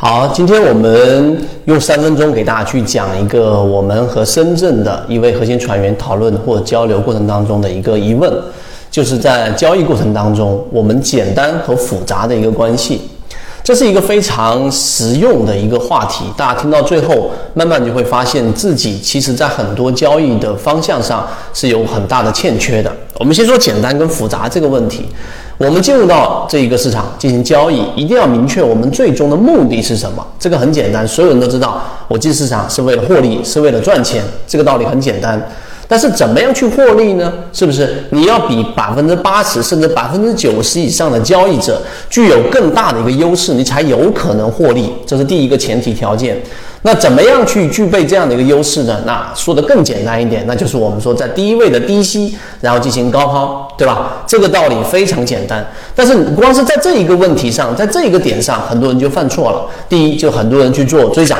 好，今天我们用三分钟给大家去讲一个我们和深圳的一位核心船员讨论或交流过程当中的一个疑问，就是在交易过程当中，我们简单和复杂的一个关系，这是一个非常实用的一个话题。大家听到最后，慢慢就会发现自己其实在很多交易的方向上是有很大的欠缺的。我们先说简单跟复杂这个问题。我们进入到这一个市场进行交易，一定要明确我们最终的目的是什么。这个很简单，所有人都知道，我进市场是为了获利，是为了赚钱。这个道理很简单。但是怎么样去获利呢？是不是你要比百分之八十甚至百分之九十以上的交易者具有更大的一个优势，你才有可能获利？这是第一个前提条件。那怎么样去具备这样的一个优势呢？那说的更简单一点，那就是我们说在低位的低吸，然后进行高抛，对吧？这个道理非常简单。但是光是在这一个问题上，在这一个点上，很多人就犯错了。第一，就很多人去做追涨。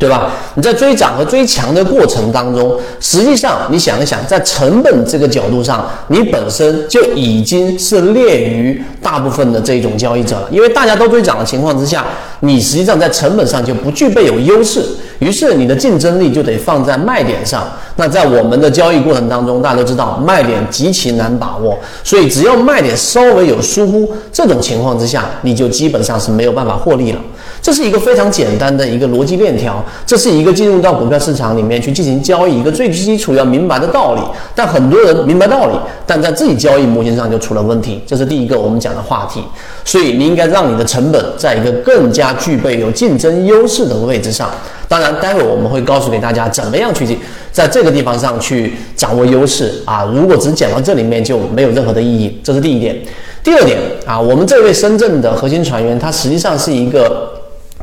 对吧？你在追涨和追强的过程当中，实际上你想一想，在成本这个角度上，你本身就已经是劣于大部分的这种交易者了。因为大家都追涨的情况之下，你实际上在成本上就不具备有优势，于是你的竞争力就得放在卖点上。那在我们的交易过程当中，大家都知道卖点极其难把握，所以只要卖点稍微有疏忽，这种情况之下，你就基本上是没有办法获利了。这是一个非常简单的一个逻辑链条，这是一个进入到股票市场里面去进行交易一个最基础要明白的道理。但很多人明白道理，但在自己交易模型上就出了问题。这是第一个我们讲的话题。所以你应该让你的成本在一个更加具备有竞争优势的位置上。当然，待会我们会告诉给大家怎么样去在这个地方上去掌握优势啊。如果只讲到这里面就没有任何的意义。这是第一点。第二点啊，我们这位深圳的核心船员，他实际上是一个。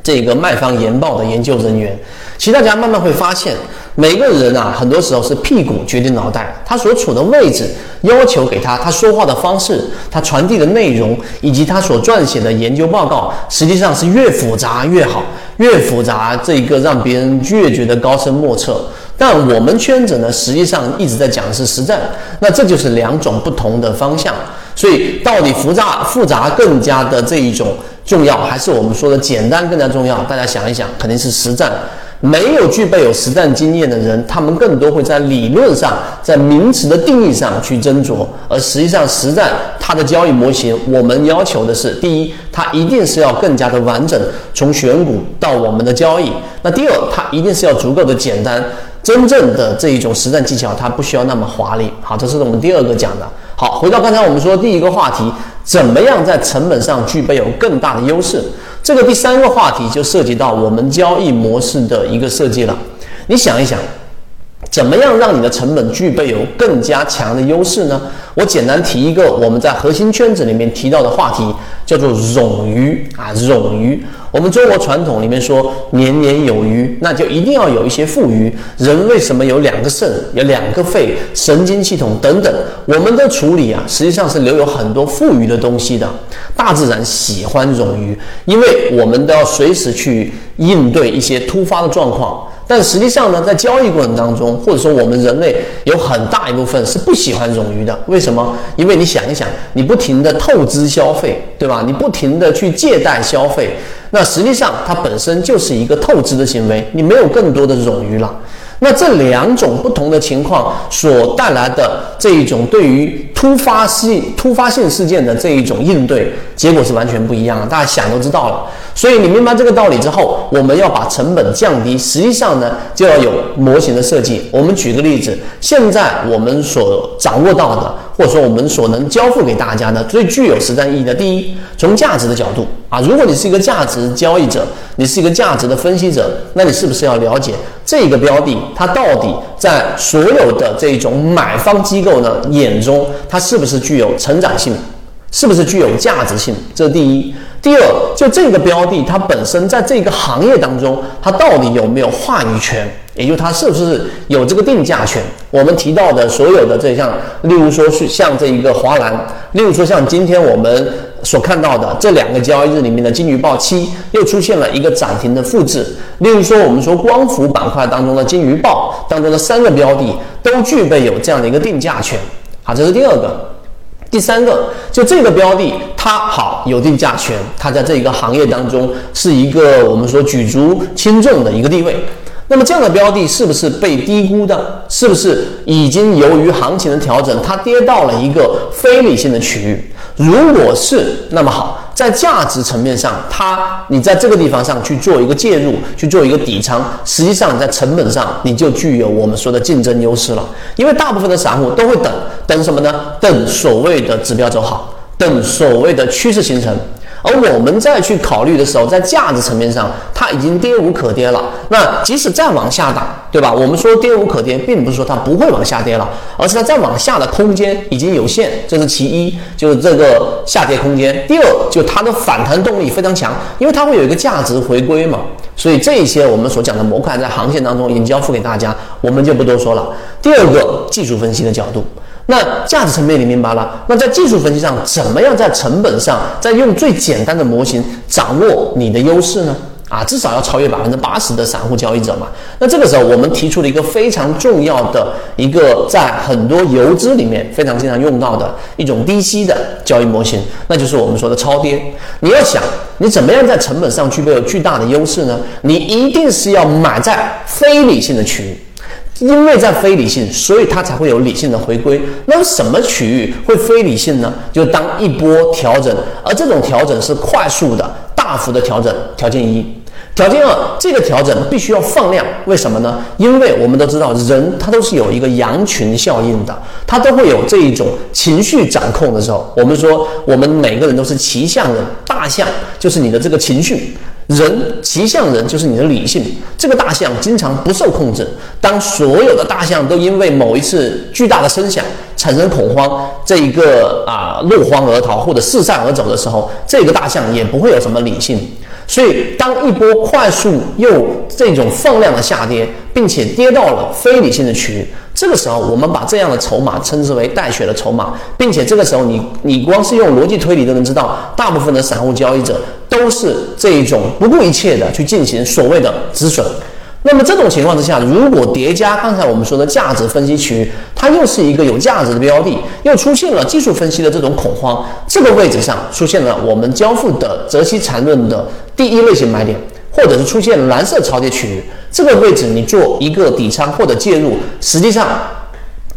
这个卖方研报的研究人员，其实大家慢慢会发现，每个人啊，很多时候是屁股决定脑袋，他所处的位置要求给他，他说话的方式，他传递的内容，以及他所撰写的研究报告，实际上是越复杂越好，越复杂这个让别人越觉得高深莫测。但我们圈子呢，实际上一直在讲的是实战，那这就是两种不同的方向。所以到底复杂复杂更加的这一种。重要还是我们说的简单更加重要？大家想一想，肯定是实战。没有具备有实战经验的人，他们更多会在理论上、在名词的定义上去斟酌，而实际上实战它的交易模型，我们要求的是：第一，它一定是要更加的完整，从选股到我们的交易；那第二，它一定是要足够的简单。真正的这一种实战技巧，它不需要那么华丽。好，这是我们第二个讲的。好，回到刚才我们说第一个话题。怎么样在成本上具备有更大的优势？这个第三个话题就涉及到我们交易模式的一个设计了。你想一想，怎么样让你的成本具备有更加强的优势呢？我简单提一个我们在核心圈子里面提到的话题，叫做冗余啊，冗余。我们中国传统里面说年年有余，那就一定要有一些富余。人为什么有两个肾、有两个肺、神经系统等等？我们的处理啊，实际上是留有很多富余的东西的。大自然喜欢冗余，因为我们都要随时去应对一些突发的状况。但实际上呢，在交易过程当中，或者说我们人类有很大一部分是不喜欢冗余的。为什么？因为你想一想，你不停的透支消费，对吧？你不停的去借贷消费。那实际上，它本身就是一个透支的行为，你没有更多的冗余了。那这两种不同的情况所带来的这一种对于突发性突发性事件的这一种应对，结果是完全不一样的。大家想都知道了。所以你明白这个道理之后，我们要把成本降低，实际上呢，就要有模型的设计。我们举个例子，现在我们所掌握到的。或者说，我们所能交付给大家的最具有实战意义的，第一，从价值的角度啊，如果你是一个价值交易者，你是一个价值的分析者，那你是不是要了解这个标的它到底在所有的这种买方机构呢眼中，它是不是具有成长性，是不是具有价值性？这是第一。第二，就这个标的它本身在这个行业当中，它到底有没有话语权？也就它是不是有这个定价权？我们提到的所有的这项，例如说是像这一个华兰，例如说像今天我们所看到的这两个交易日里面的金鱼报七又出现了一个涨停的复制，例如说我们说光伏板块当中的金鱼报当中的三个标的都具备有这样的一个定价权。好，这是第二个。第三个，就这个标的，它好有定价权，它在这一个行业当中是一个我们说举足轻重的一个地位。那么这样的标的是不是被低估的？是不是已经由于行情的调整，它跌到了一个非理性的区域？如果是，那么好，在价值层面上，它你在这个地方上去做一个介入，去做一个底仓，实际上在成本上你就具有我们说的竞争优势了。因为大部分的散户都会等等什么呢？等所谓的指标走好，等所谓的趋势形成。而我们再去考虑的时候，在价值层面上，它已经跌无可跌了。那即使再往下打，对吧？我们说跌无可跌，并不是说它不会往下跌了，而是它再往下的空间已经有限，这是其一，就是这个下跌空间。第二，就它的反弹动力非常强，因为它会有一个价值回归嘛。所以这些我们所讲的模块在航线当中已经交付给大家，我们就不多说了。第二个，技术分析的角度。那价值层面你明白了？那在技术分析上，怎么样在成本上，在用最简单的模型掌握你的优势呢？啊，至少要超越百分之八十的散户交易者嘛。那这个时候，我们提出了一个非常重要的一个，在很多游资里面非常经常用到的一种低息的交易模型，那就是我们说的超跌。你要想，你怎么样在成本上具备有巨大的优势呢？你一定是要买在非理性的区域。因为在非理性，所以它才会有理性的回归。那么什么区域会非理性呢？就当一波调整，而这种调整是快速的、大幅的调整。条件一，条件二，这个调整必须要放量。为什么呢？因为我们都知道，人他都是有一个羊群效应的，他都会有这一种情绪掌控的时候。我们说，我们每个人都是骑象人，大象就是你的这个情绪。人骑象人就是你的理性，这个大象经常不受控制。当所有的大象都因为某一次巨大的声响产生恐慌，这一个啊落荒而逃或者四散而走的时候，这个大象也不会有什么理性。所以，当一波快速又这种放量的下跌，并且跌到了非理性的区域，这个时候我们把这样的筹码称之为带血的筹码，并且这个时候你你光是用逻辑推理都能知道，大部分的散户交易者都是这一种不顾一切的去进行所谓的止损。那么这种情况之下，如果叠加刚才我们说的价值分析区域，它又是一个有价值的标的，又出现了技术分析的这种恐慌，这个位置上出现了我们交付的择期缠论的第一类型买点，或者是出现蓝色超跌区域，这个位置你做一个底仓或者介入，实际上。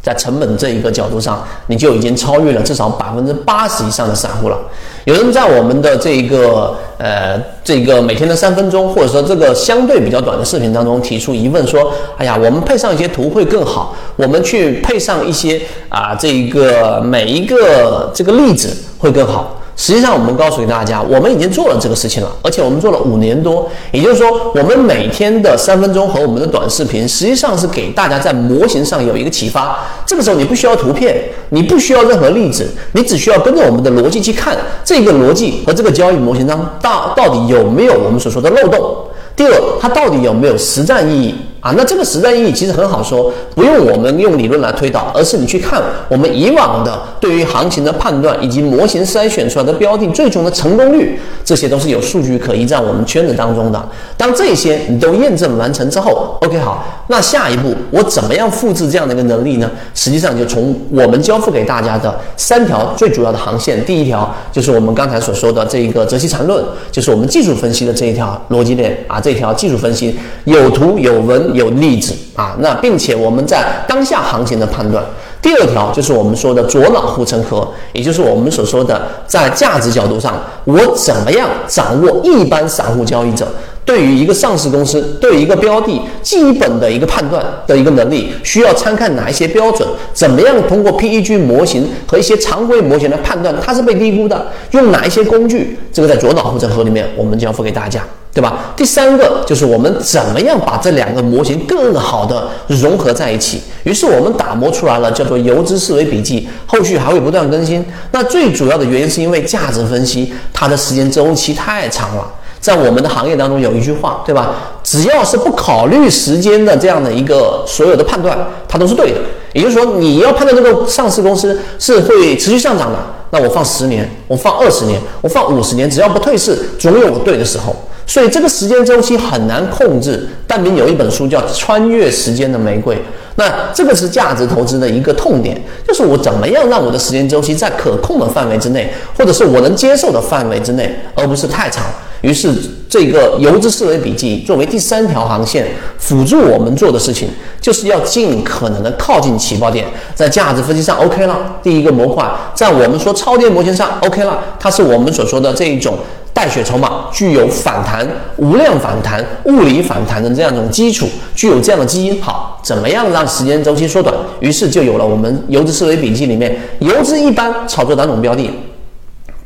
在成本这一个角度上，你就已经超越了至少百分之八十以上的散户了。有人在我们的这一个呃这个每天的三分钟，或者说这个相对比较短的视频当中提出疑问说：“哎呀，我们配上一些图会更好，我们去配上一些啊这一个每一个这个例子会更好。”实际上，我们告诉给大家，我们已经做了这个事情了，而且我们做了五年多。也就是说，我们每天的三分钟和我们的短视频，实际上是给大家在模型上有一个启发。这个时候，你不需要图片，你不需要任何例子，你只需要跟着我们的逻辑去看这个逻辑和这个交易模型当中到到底有没有我们所说的漏洞。第二，它到底有没有实战意义？啊，那这个实战意义其实很好说，不用我们用理论来推导，而是你去看我们以往的对于行情的判断以及模型筛选出来的标的最终的成功率，这些都是有数据可依在我们圈子当中的。当这些你都验证完成之后，OK 好，那下一步我怎么样复制这样的一个能力呢？实际上就从我们交付给大家的三条最主要的航线，第一条就是我们刚才所说的这一个泽西缠论，就是我们技术分析的这一条逻辑链啊，这条技术分析有图有文。有例子啊，那并且我们在当下行情的判断。第二条就是我们说的左脑护城河，也就是我们所说的在价值角度上，我怎么样掌握一般散户交易者对于一个上市公司、对一个标的基本的一个判断的一个能力，需要参看哪一些标准？怎么样通过 PEG 模型和一些常规模型来判断它是被低估的？用哪一些工具？这个在左脑护城河里面，我们交付给大家。对吧？第三个就是我们怎么样把这两个模型更好的融合在一起。于是我们打磨出来了叫做游资思维笔记，后续还会不断更新。那最主要的原因是因为价值分析它的时间周期太长了。在我们的行业当中有一句话，对吧？只要是不考虑时间的这样的一个所有的判断，它都是对的。也就是说，你要判断这个上市公司是会持续上涨的，那我放十年，我放二十年，我放五十年，只要不退市，总有我对的时候。所以这个时间周期很难控制。但明有一本书叫《穿越时间的玫瑰》，那这个是价值投资的一个痛点，就是我怎么样让我的时间周期在可控的范围之内，或者是我能接受的范围之内，而不是太长。于是，这个游资思维笔记作为第三条航线，辅助我们做的事情，就是要尽可能的靠近起爆点，在价值分析上 OK 了。第一个模块，在我们说超跌模型上 OK 了，它是我们所说的这一种带血筹码，具有反弹、无量反弹、物理反弹的这样一种基础，具有这样的基因。好，怎么样让时间周期缩短？于是就有了我们游资思维笔记里面，游资一般炒作哪种标的？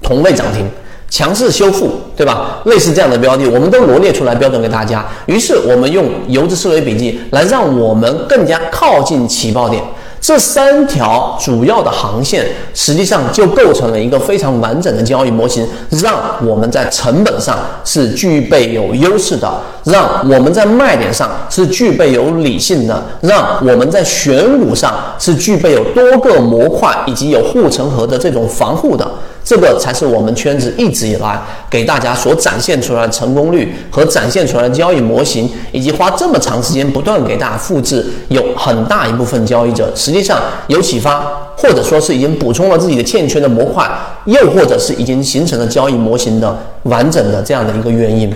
同类涨停。强势修复，对吧？类似这样的标的，我们都罗列出来标准给大家。于是我们用游资思维笔记来让我们更加靠近起爆点。这三条主要的航线，实际上就构成了一个非常完整的交易模型，让我们在成本上是具备有优势的，让我们在卖点上是具备有理性的，让我们在选股上是具备有多个模块以及有护城河的这种防护的。这个才是我们圈子一直以来给大家所展现出来的成功率和展现出来的交易模型，以及花这么长时间不断给大家复制，有很大一部分交易者实际上有启发，或者说是已经补充了自己的欠缺的模块，又或者是已经形成了交易模型的完整的这样的一个原因。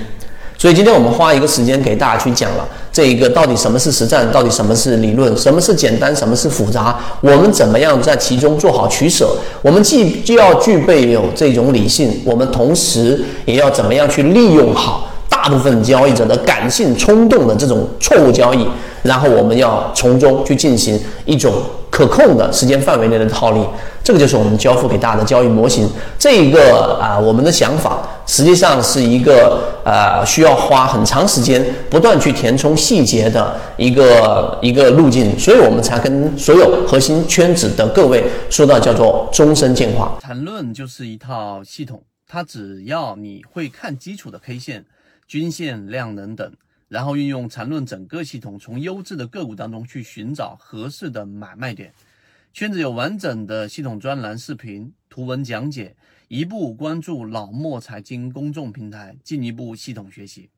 所以今天我们花一个时间给大家去讲了这一个到底什么是实战，到底什么是理论，什么是简单，什么是复杂，我们怎么样在其中做好取舍？我们既既要具备有这种理性，我们同时也要怎么样去利用好大部分交易者的感性冲动的这种错误交易，然后我们要从中去进行一种可控的时间范围内的套利。这个就是我们交付给大家的交易模型。这一个啊，我们的想法实际上是一个呃，需要花很长时间不断去填充细节的一个一个路径，所以我们才跟所有核心圈子的各位说到叫做终身进化。缠论就是一套系统，它只要你会看基础的 K 线、均线、量能等，然后运用缠论整个系统，从优质的个股当中去寻找合适的买卖点。圈子有完整的系统专栏、视频、图文讲解，一步关注老莫财经公众平台，进一步系统学习。